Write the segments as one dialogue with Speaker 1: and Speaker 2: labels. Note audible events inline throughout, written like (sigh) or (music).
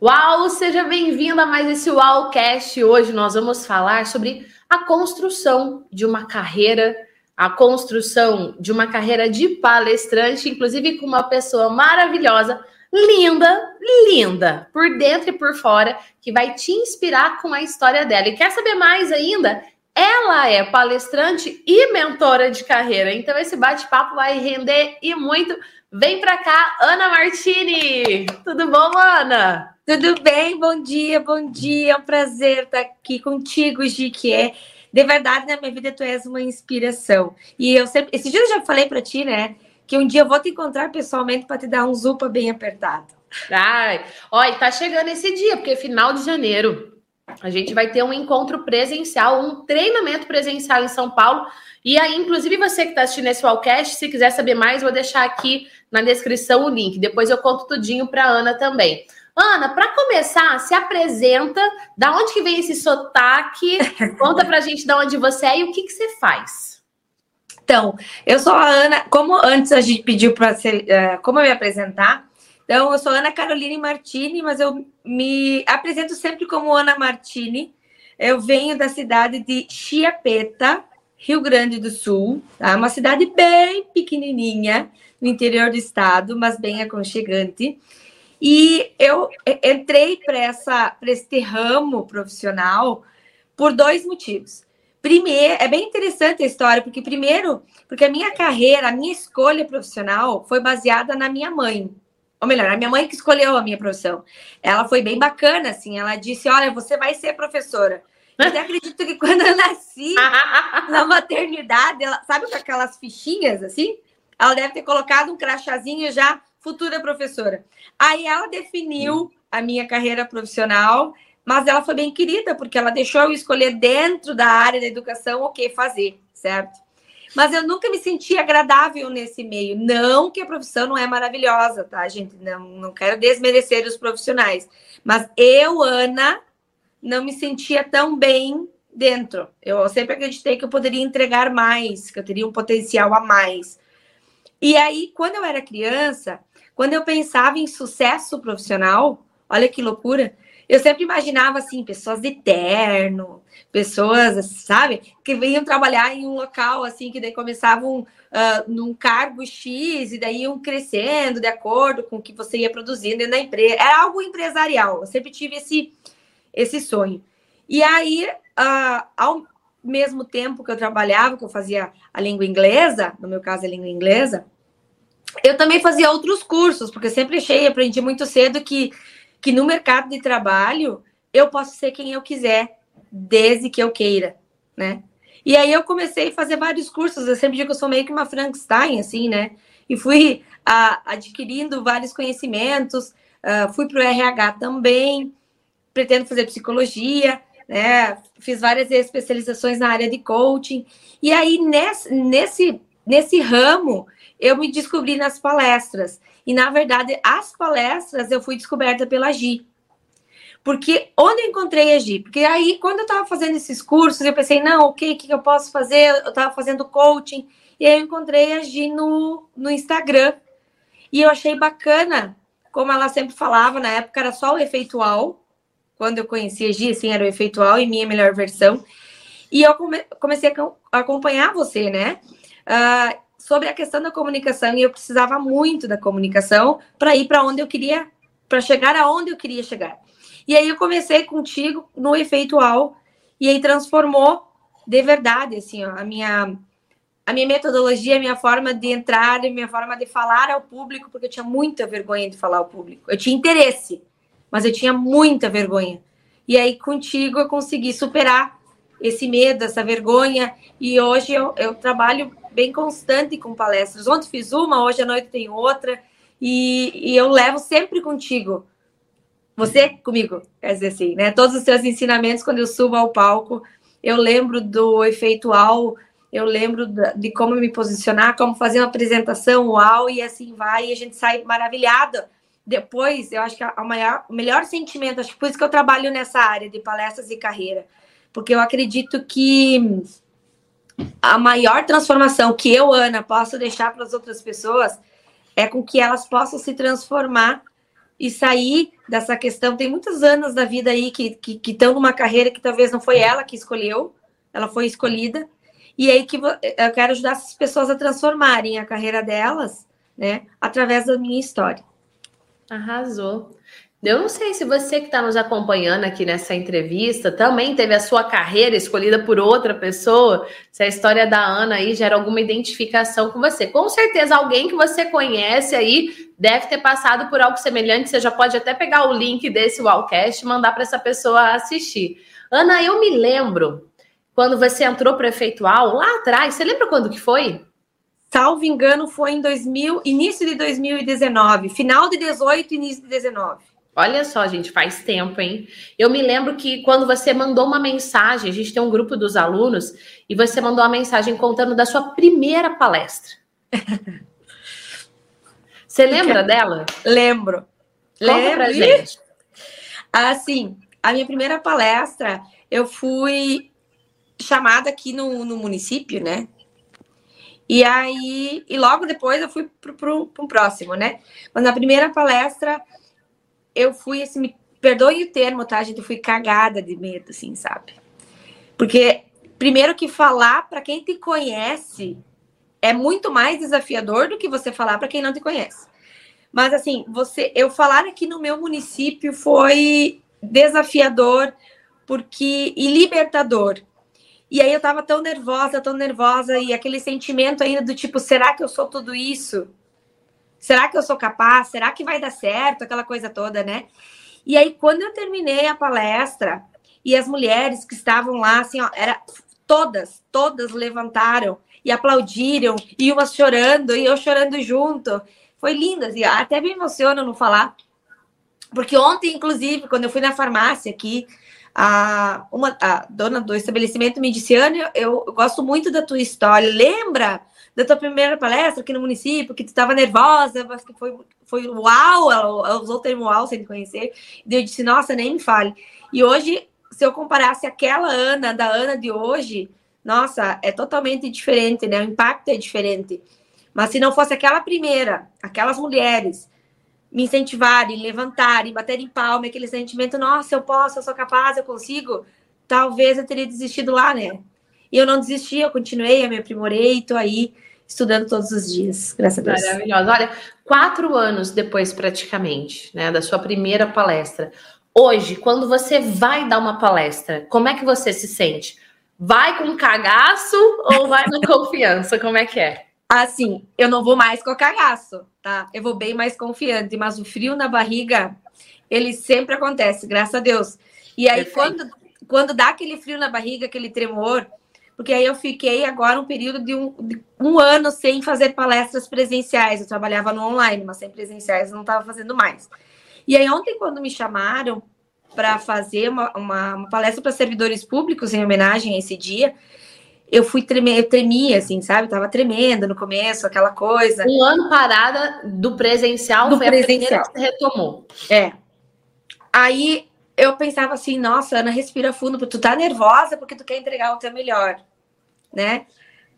Speaker 1: Uau, seja bem-vindo a mais esse Uaucast. Hoje nós vamos falar sobre a construção de uma carreira, a construção de uma carreira de palestrante, inclusive com uma pessoa maravilhosa, linda, linda, por dentro e por fora, que vai te inspirar com a história dela. E quer saber mais ainda? Ela é palestrante e mentora de carreira. Então esse bate-papo vai render e muito. Vem para cá, Ana Martini. Tudo bom, Ana?
Speaker 2: Tudo bem? Bom dia, bom dia. É um prazer estar aqui contigo, Gi, que é de verdade na minha vida tu és uma inspiração. E eu sempre, esse dia eu já falei para ti, né, que um dia eu vou te encontrar pessoalmente para te dar um zupa bem apertado.
Speaker 1: Ai, olha, tá chegando esse dia, porque final de janeiro a gente vai ter um encontro presencial, um treinamento presencial em São Paulo. E aí, inclusive, você que está assistindo esse podcast, se quiser saber mais, vou deixar aqui na descrição o link. Depois eu conto tudinho para Ana também. Ana, para começar, se apresenta, da onde que vem esse sotaque? (laughs) Conta pra gente de onde você é e o que, que você faz.
Speaker 2: Então, eu sou a Ana, como antes a gente pediu para uh, como eu me apresentar, então eu sou Ana Caroline Martini, mas eu me apresento sempre como Ana Martini. Eu venho da cidade de Chiapeta, Rio Grande do Sul, tá? Uma cidade bem pequenininha no interior do estado, mas bem aconchegante. E eu entrei para este ramo profissional por dois motivos. Primeiro, é bem interessante a história, porque primeiro, porque a minha carreira, a minha escolha profissional foi baseada na minha mãe. Ou melhor, a minha mãe que escolheu a minha profissão. Ela foi bem bacana, assim. Ela disse: Olha, você vai ser professora. Eu até acredito que quando eu nasci (laughs) na maternidade, ela, sabe com aquelas fichinhas assim? Ela deve ter colocado um crachazinho já futura professora. Aí ela definiu a minha carreira profissional, mas ela foi bem querida, porque ela deixou eu escolher dentro da área da educação o que fazer, certo? Mas eu nunca me senti agradável nesse meio. Não que a profissão não é maravilhosa, tá, gente? Não, não quero desmerecer os profissionais. Mas eu, Ana, não me sentia tão bem dentro. Eu sempre acreditei que eu poderia entregar mais, que eu teria um potencial a mais. E aí, quando eu era criança, quando eu pensava em sucesso profissional, olha que loucura, eu sempre imaginava assim, pessoas de terno, pessoas, sabe, que vinham trabalhar em um local assim, que daí começavam uh, num cargo X e daí iam crescendo de acordo com o que você ia produzindo na empresa. Era algo empresarial. Eu sempre tive esse, esse sonho. E aí, uh, ao mesmo tempo que eu trabalhava, que eu fazia a língua inglesa, no meu caso a língua inglesa, eu também fazia outros cursos, porque sempre achei, aprendi muito cedo que, que no mercado de trabalho eu posso ser quem eu quiser, desde que eu queira, né? E aí eu comecei a fazer vários cursos, eu sempre digo que eu sou meio que uma Frankenstein, assim, né? E fui a, adquirindo vários conhecimentos, uh, fui para o RH também, pretendo fazer psicologia, né? Fiz várias especializações na área de coaching. E aí, nesse, nesse, nesse ramo, eu me descobri nas palestras. E, na verdade, as palestras eu fui descoberta pela Gi. Porque onde eu encontrei a Gi? Porque aí, quando eu estava fazendo esses cursos, eu pensei, não, o que eu posso fazer? Eu estava fazendo coaching. E aí eu encontrei a Gi no, no Instagram. E eu achei bacana, como ela sempre falava, na época era só o efeitual. Quando eu conheci a Gi, assim, era o efeitual e minha melhor versão. E eu come comecei a acompanhar você, né? Uh, sobre a questão da comunicação e eu precisava muito da comunicação para ir para onde eu queria, para chegar aonde eu queria chegar. E aí eu comecei contigo no efeitual e aí transformou de verdade assim, ó, a minha a minha metodologia, a minha forma de entrar, a minha forma de falar ao público, porque eu tinha muita vergonha de falar ao público. Eu tinha interesse, mas eu tinha muita vergonha. E aí contigo eu consegui superar esse medo, essa vergonha, e hoje eu, eu trabalho bem constante com palestras. Ontem fiz uma, hoje à noite tem outra, e, e eu levo sempre contigo. Você comigo, quer dizer assim, né? Todos os seus ensinamentos, quando eu subo ao palco, eu lembro do efeitual, eu lembro de como me posicionar, como fazer uma apresentação, uau, e assim vai, e a gente sai maravilhada. Depois, eu acho que a maior, o melhor sentimento, acho que por isso que eu trabalho nessa área de palestras e carreira, porque eu acredito que a maior transformação que eu, Ana, posso deixar para as outras pessoas é com que elas possam se transformar e sair dessa questão. Tem muitos anos da vida aí que estão que, que numa carreira que talvez não foi ela que escolheu, ela foi escolhida. E aí que eu quero ajudar essas pessoas a transformarem a carreira delas, né, através da minha história.
Speaker 1: Arrasou. Eu não sei se você que está nos acompanhando aqui nessa entrevista também teve a sua carreira escolhida por outra pessoa, se a história da Ana aí gera alguma identificação com você. Com certeza, alguém que você conhece aí deve ter passado por algo semelhante. Você já pode até pegar o link desse Wallcast e mandar para essa pessoa assistir. Ana, eu me lembro quando você entrou para Efeitual lá atrás. Você lembra quando que foi?
Speaker 2: Salvo engano, foi em 2000, início de 2019, final de 18, início de 19.
Speaker 1: Olha só, gente, faz tempo, hein? Eu me lembro que quando você mandou uma mensagem, a gente tem um grupo dos alunos, e você mandou uma mensagem contando da sua primeira palestra. (laughs) Você lembra dela?
Speaker 2: Lembro.
Speaker 1: Conta Lembro. pra gente.
Speaker 2: Assim, a minha primeira palestra, eu fui chamada aqui no, no município, né? E aí, e logo depois eu fui para o próximo, né? Mas na primeira palestra eu fui assim, me perdoe o termo, tá, gente? Eu fui cagada de medo, assim, sabe? Porque, primeiro que falar para quem te conhece é muito mais desafiador do que você falar para quem não te conhece. Mas, assim, você, eu falar aqui no meu município foi desafiador porque e libertador. E aí eu tava tão nervosa, tão nervosa, e aquele sentimento ainda do tipo, será que eu sou tudo isso? Será que eu sou capaz? Será que vai dar certo? Aquela coisa toda, né? E aí, quando eu terminei a palestra, e as mulheres que estavam lá, assim, ó, era todas, todas levantaram e aplaudiram, e umas chorando, e eu chorando junto. Foi lindo, assim, até me emociona não falar. Porque ontem, inclusive, quando eu fui na farmácia aqui, a, uma, a dona do estabelecimento me disse, Ana, eu, eu gosto muito da tua história. Lembra da tua primeira palestra aqui no município, que tu estava nervosa, mas que foi, foi uau, ela, ela usou o termo uau sem conhecer. E eu disse, nossa, nem me fale. E hoje, se eu comparasse aquela Ana da Ana de hoje, nossa, é totalmente diferente, né? O impacto é diferente. Mas se não fosse aquela primeira, aquelas mulheres me incentivarem, levantarem, baterem palma, aquele sentimento, nossa, eu posso, eu sou capaz, eu consigo, talvez eu teria desistido lá, né? E eu não desisti, eu continuei, eu me aprimorei, estou aí estudando todos os dias, graças a Deus.
Speaker 1: Maravilhosa. Olha, quatro anos depois, praticamente, né, da sua primeira palestra. Hoje, quando você vai dar uma palestra, como é que você se sente? Vai com cagaço ou vai na (laughs) confiança? Como é que é?
Speaker 2: Assim, eu não vou mais com cagaço, tá? Eu vou bem mais confiante, mas o frio na barriga, ele sempre acontece, graças a Deus. E aí, quando, quando dá aquele frio na barriga, aquele tremor, porque aí eu fiquei agora um período de um, de um ano sem fazer palestras presenciais. Eu trabalhava no online, mas sem presenciais não estava fazendo mais. E aí ontem, quando me chamaram para fazer uma, uma, uma palestra para servidores públicos em homenagem a esse dia, eu fui tremer, eu tremia, assim, sabe? tava tremendo no começo, aquela coisa.
Speaker 1: Um ano parada do presencial
Speaker 2: do foi presencial. a
Speaker 1: que você retomou.
Speaker 2: É. Aí eu pensava assim, nossa, Ana, respira fundo, porque tu tá nervosa porque tu quer entregar o teu melhor, né?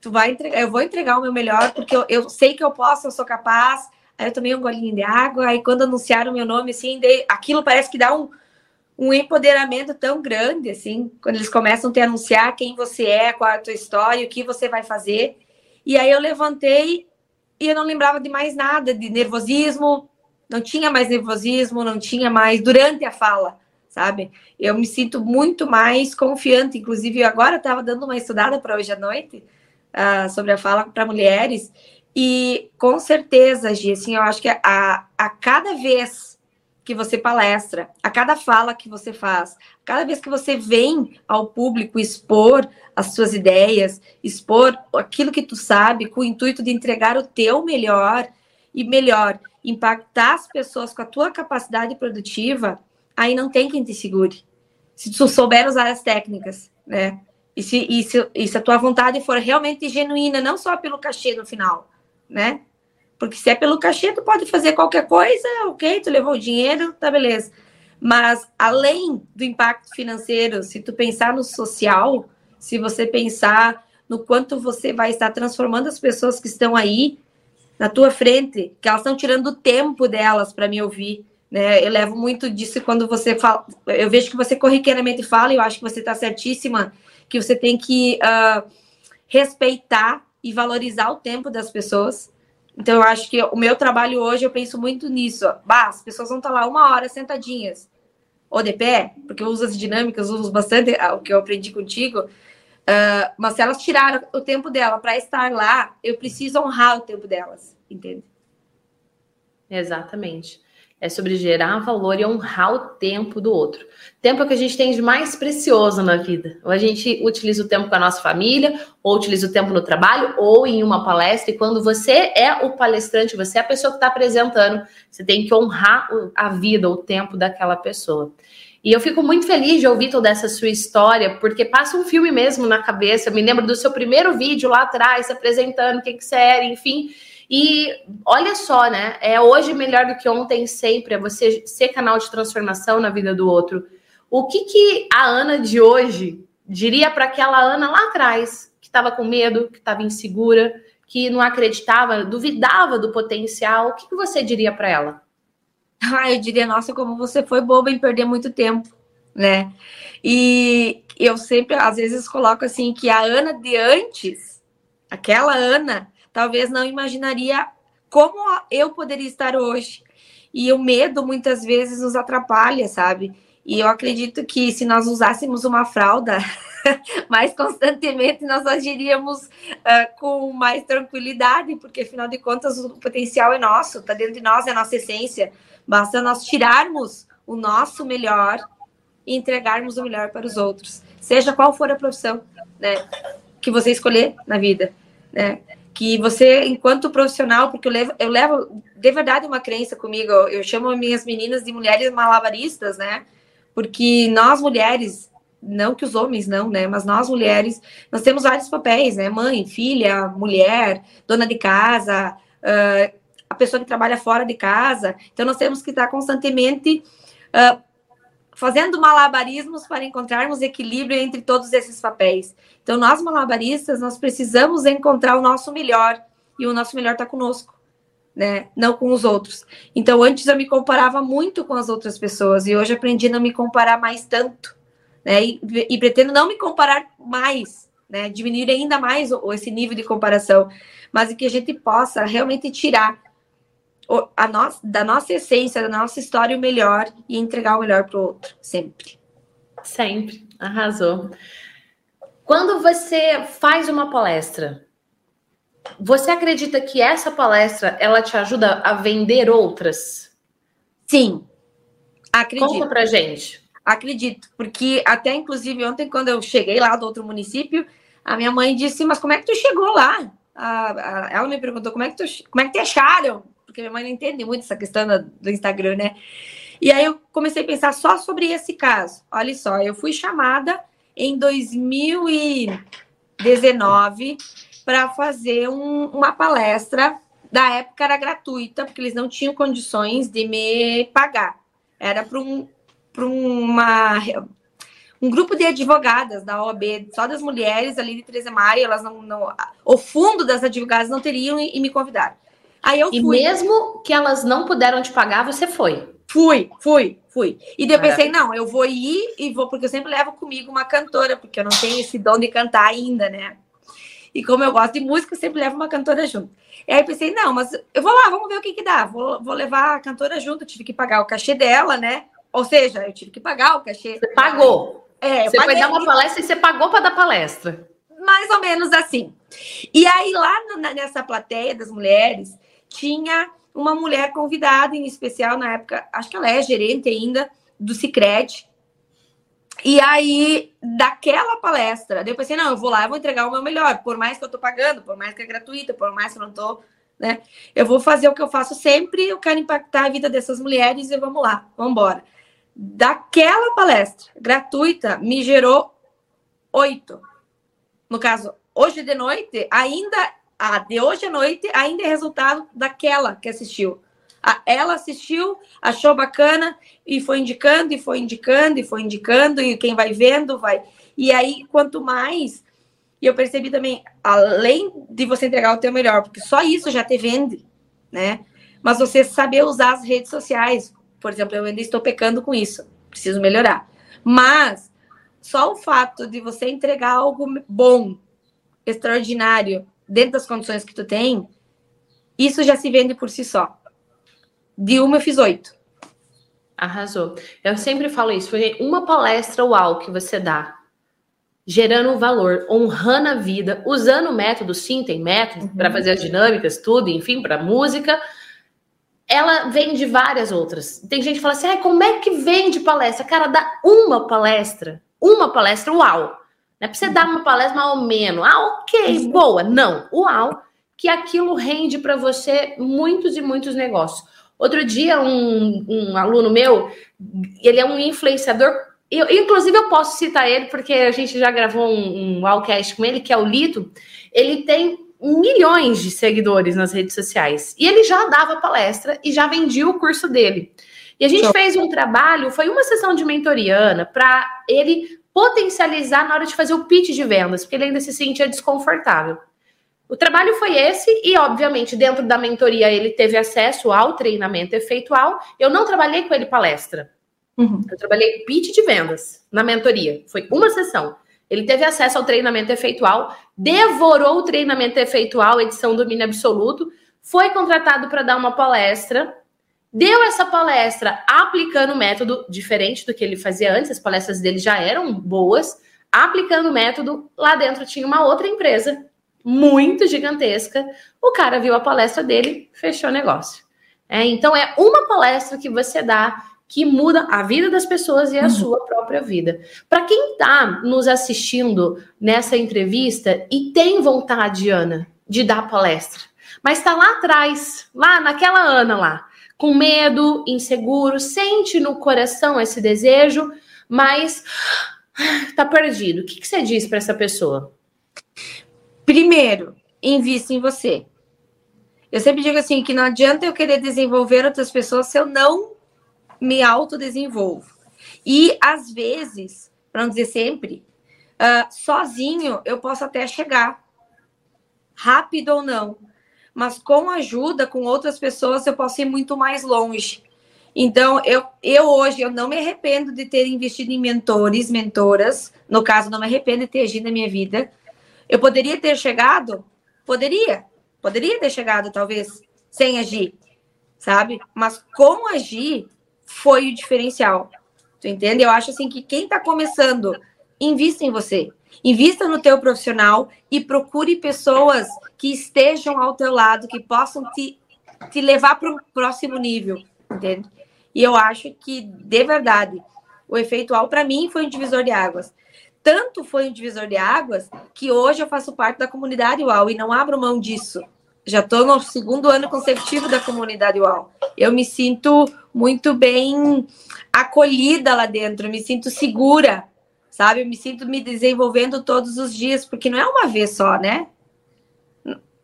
Speaker 2: Tu vai entregar, eu vou entregar o meu melhor porque eu, eu sei que eu posso, eu sou capaz. Aí eu tomei um golinho de água, aí quando anunciaram o meu nome, assim, dei, aquilo parece que dá um, um empoderamento tão grande, assim, quando eles começam a te anunciar quem você é, qual é a tua história, o que você vai fazer. E aí eu levantei e eu não lembrava de mais nada, de nervosismo, não tinha mais nervosismo, não tinha mais durante a fala sabe? Eu me sinto muito mais confiante. Inclusive, agora estava dando uma estudada para hoje à noite uh, sobre a fala para mulheres. E com certeza, Gi, assim, eu acho que a, a cada vez que você palestra, a cada fala que você faz, cada vez que você vem ao público expor as suas ideias, expor aquilo que tu sabe, com o intuito de entregar o teu melhor e melhor, impactar as pessoas com a tua capacidade produtiva, aí não tem quem te segure. Se tu souber usar as técnicas, né? E se, e se, e se a tua vontade for realmente genuína, não só pelo cachê no final, né? Porque se é pelo cachê, tu pode fazer qualquer coisa, ok, tu levou o dinheiro, tá beleza. Mas além do impacto financeiro, se tu pensar no social, se você pensar no quanto você vai estar transformando as pessoas que estão aí na tua frente, que elas estão tirando o tempo delas para me ouvir, Né? Eu levo muito disso quando você fala. Eu vejo que você corriqueiramente fala, e eu acho que você está certíssima, que você tem que uh, respeitar e valorizar o tempo das pessoas. Então, eu acho que o meu trabalho hoje, eu penso muito nisso. Bah, as pessoas vão estar tá lá uma hora sentadinhas, ou de pé, porque eu uso as dinâmicas, uso bastante o que eu aprendi contigo. Uh, mas se elas tiraram o tempo dela para estar lá, eu preciso honrar o tempo delas, entende?
Speaker 1: Exatamente é sobre gerar valor e honrar o tempo do outro. Tempo é o que a gente tem de mais precioso na vida. Ou a gente utiliza o tempo com a nossa família, ou utiliza o tempo no trabalho, ou em uma palestra. E quando você é o palestrante, você é a pessoa que está apresentando, você tem que honrar a vida, o tempo daquela pessoa. E eu fico muito feliz de ouvir toda essa sua história, porque passa um filme mesmo na cabeça. Eu me lembro do seu primeiro vídeo lá atrás, apresentando o que, que você era, enfim. E olha só, né? É hoje melhor do que ontem sempre, é você ser canal de transformação na vida do outro. O que, que a Ana de hoje diria para aquela Ana lá atrás, que estava com medo, que estava insegura, que não acreditava, duvidava do potencial? O que, que você diria para ela?
Speaker 2: Ah, eu diria, nossa, como você foi boba em perder muito tempo, né? E eu sempre, às vezes, coloco assim que a Ana de antes, aquela Ana, talvez não imaginaria como eu poderia estar hoje. E o medo muitas vezes nos atrapalha, sabe? E eu acredito que se nós usássemos uma fralda (laughs) mais constantemente, nós agiríamos uh, com mais tranquilidade, porque afinal de contas o potencial é nosso, está dentro de nós, é a nossa essência. Basta nós tirarmos o nosso melhor e entregarmos o melhor para os outros, seja qual for a profissão, né, que você escolher na vida, né? Que você, enquanto profissional, porque eu levo, eu levo de verdade uma crença comigo, eu chamo minhas meninas de mulheres malabaristas, né? Porque nós mulheres, não que os homens não, né? Mas nós mulheres, nós temos vários papéis, né? Mãe, filha, mulher, dona de casa, uh, a pessoa que trabalha fora de casa. Então nós temos que estar constantemente uh, fazendo malabarismos para encontrarmos equilíbrio entre todos esses papéis. Então, nós malabaristas, nós precisamos encontrar o nosso melhor e o nosso melhor está conosco, né? Não com os outros. Então, antes eu me comparava muito com as outras pessoas e hoje aprendi a não me comparar mais tanto, né? E, e pretendo não me comparar mais, né? Diminuir ainda mais esse nível de comparação, mas que a gente possa realmente tirar a da nossa essência, da nossa história o melhor e entregar o melhor para o outro, sempre.
Speaker 1: Sempre, arrasou. Quando você faz uma palestra, você acredita que essa palestra ela te ajuda a vender outras?
Speaker 2: Sim, acredito.
Speaker 1: Conta pra gente.
Speaker 2: Acredito, porque até inclusive ontem, quando eu cheguei lá do outro município, a minha mãe disse: Mas como é que tu chegou lá? ela me perguntou como é que tu, como é que te acharam? Porque minha mãe não entende muito essa questão do Instagram, né? E aí eu comecei a pensar só sobre esse caso. Olha só, eu fui chamada em 2019 para fazer um, uma palestra. Da época era gratuita, porque eles não tinham condições de me pagar. Era para um, uma um grupo de advogadas da OAB, só das mulheres ali de Teresa Maria, elas não, não, o fundo das advogadas não teriam e, e me convidaram.
Speaker 1: Aí eu fui. E mesmo que elas não puderam te pagar, você foi?
Speaker 2: Fui, fui, fui. E daí eu pensei, não, eu vou ir e vou, porque eu sempre levo comigo uma cantora, porque eu não tenho esse dom de cantar ainda, né? E como eu gosto de música, eu sempre levo uma cantora junto. E aí eu pensei, não, mas eu vou lá, vamos ver o que que dá. Vou, vou levar a cantora junto, eu tive que pagar o cachê dela, né? Ou seja, eu tive que pagar o cachê.
Speaker 1: Você pagou. É, você foi dar uma palestra e você pagou para dar palestra.
Speaker 2: Mais ou menos assim. E aí, lá nessa plateia das mulheres, tinha uma mulher convidada, em especial na época, acho que ela é gerente ainda do Cicred. E aí, daquela palestra, eu pensei, não, eu vou lá, eu vou entregar o meu melhor, por mais que eu tô pagando, por mais que é gratuita, por mais que eu não tô, né? Eu vou fazer o que eu faço sempre, eu quero impactar a vida dessas mulheres e vamos lá, vamos embora. Daquela palestra gratuita, me gerou oito. No caso, hoje de noite, ainda a de hoje à noite ainda é resultado daquela que assistiu. Ela assistiu, achou bacana e foi indicando, e foi indicando, e foi indicando, e quem vai vendo vai. E aí, quanto mais. E eu percebi também, além de você entregar o teu melhor, porque só isso já te vende, né? Mas você saber usar as redes sociais, por exemplo, eu ainda estou pecando com isso, preciso melhorar. Mas só o fato de você entregar algo bom, extraordinário, dentro das condições que tu tem, isso já se vende por si só. De uma eu fiz oito.
Speaker 1: Arrasou. Eu sempre falo isso, foi uma palestra uau que você dá, gerando valor, honrando a vida, usando o método, sim, tem método uhum. para fazer as dinâmicas, tudo, enfim, para música. Ela vem de várias outras. Tem gente que fala assim: ah, como é que vende palestra? Cara, dá uma palestra, uma palestra, uau. Não é pra você dar uma palestra mais ou menos. Ah, ok, boa. Não, uau, que aquilo rende para você muitos e muitos negócios. Outro dia, um, um aluno meu, ele é um influenciador. Eu, inclusive, eu posso citar ele, porque a gente já gravou um, um Allcast com ele, que é o Lito. Ele tem milhões de seguidores nas redes sociais. E ele já dava palestra e já vendia o curso dele. E a gente fez um trabalho, foi uma sessão de mentoriana para ele potencializar na hora de fazer o pitch de vendas, porque ele ainda se sentia desconfortável. O trabalho foi esse, e obviamente, dentro da mentoria, ele teve acesso ao treinamento efeitual. Eu não trabalhei com ele palestra. Uhum. Eu trabalhei pitch de vendas na mentoria. Foi uma sessão. Ele teve acesso ao treinamento efeitual, devorou o treinamento efeitual, edição domínio absoluto, foi contratado para dar uma palestra, deu essa palestra aplicando o método diferente do que ele fazia antes, as palestras dele já eram boas, aplicando o método, lá dentro tinha uma outra empresa muito gigantesca. O cara viu a palestra dele, fechou o negócio. É, então é uma palestra que você dá que muda a vida das pessoas e a uhum. sua própria vida. Para quem está nos assistindo nessa entrevista e tem vontade, Ana, de dar palestra, mas está lá atrás, lá naquela Ana lá, com medo, inseguro, sente no coração esse desejo, mas está (sighs) perdido. O que, que você diz para essa pessoa?
Speaker 2: Primeiro, invista em você. Eu sempre digo assim que não adianta eu querer desenvolver outras pessoas se eu não me autodesenvolvo. E às vezes, para não dizer sempre, uh, sozinho eu posso até chegar, rápido ou não, mas com ajuda com outras pessoas eu posso ir muito mais longe. Então, eu, eu hoje eu não me arrependo de ter investido em mentores, mentoras. No caso, não me arrependo de ter agido na minha vida, eu poderia ter chegado? Poderia. Poderia ter chegado, talvez, sem agir, sabe? Mas com agir foi o diferencial. Tu entende? Eu acho assim que quem está começando, invista em você. Invista no teu profissional e procure pessoas que estejam ao teu lado, que possam te, te levar para o próximo nível, entende? E eu acho que, de verdade, o efeitual, para mim, foi um divisor de águas tanto foi um divisor de águas que hoje eu faço parte da comunidade UAU e não abro mão disso. Já estou no segundo ano consecutivo da comunidade UAU. Eu me sinto muito bem acolhida lá dentro, me sinto segura, sabe? Eu me sinto me desenvolvendo todos os dias, porque não é uma vez só, né?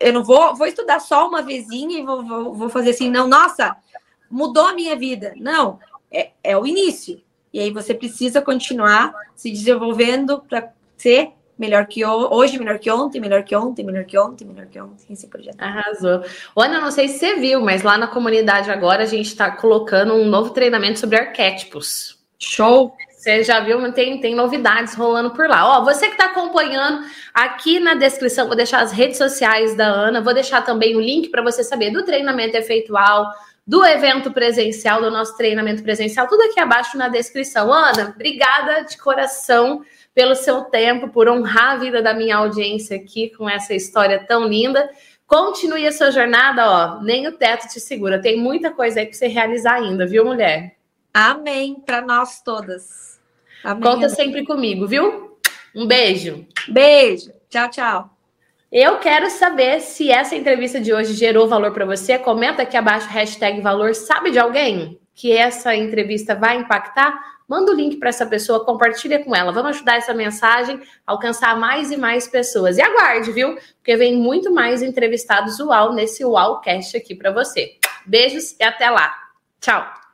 Speaker 2: Eu não vou, vou estudar só uma vezinha e vou, vou, vou fazer assim, não, nossa, mudou a minha vida. Não, é, é o início. E aí você precisa continuar se desenvolvendo para ser melhor que hoje, melhor que ontem, melhor que ontem, melhor que ontem, melhor que ontem, esse projeto.
Speaker 1: Arrasou. Ana, não sei se você viu, mas lá na comunidade agora a gente está colocando um novo treinamento sobre arquétipos.
Speaker 2: Show!
Speaker 1: Você já viu, tem, tem novidades rolando por lá. Ó, você que está acompanhando, aqui na descrição vou deixar as redes sociais da Ana, vou deixar também o link para você saber do treinamento efeitual, do evento presencial, do nosso treinamento presencial, tudo aqui abaixo na descrição. Ana, obrigada de coração pelo seu tempo, por honrar a vida da minha audiência aqui com essa história tão linda. Continue a sua jornada, ó, nem o teto te segura. Tem muita coisa aí para você realizar ainda, viu, mulher?
Speaker 2: Amém para nós todas.
Speaker 1: Amém, Conta amém. sempre comigo, viu? Um beijo.
Speaker 2: Beijo. Tchau, tchau.
Speaker 1: Eu quero saber se essa entrevista de hoje gerou valor para você. Comenta aqui abaixo, hashtag valor. Sabe de alguém que essa entrevista vai impactar? Manda o link para essa pessoa, compartilha com ela. Vamos ajudar essa mensagem a alcançar mais e mais pessoas. E aguarde, viu? Porque vem muito mais entrevistados UAU nesse UAUcast aqui para você. Beijos e até lá. Tchau.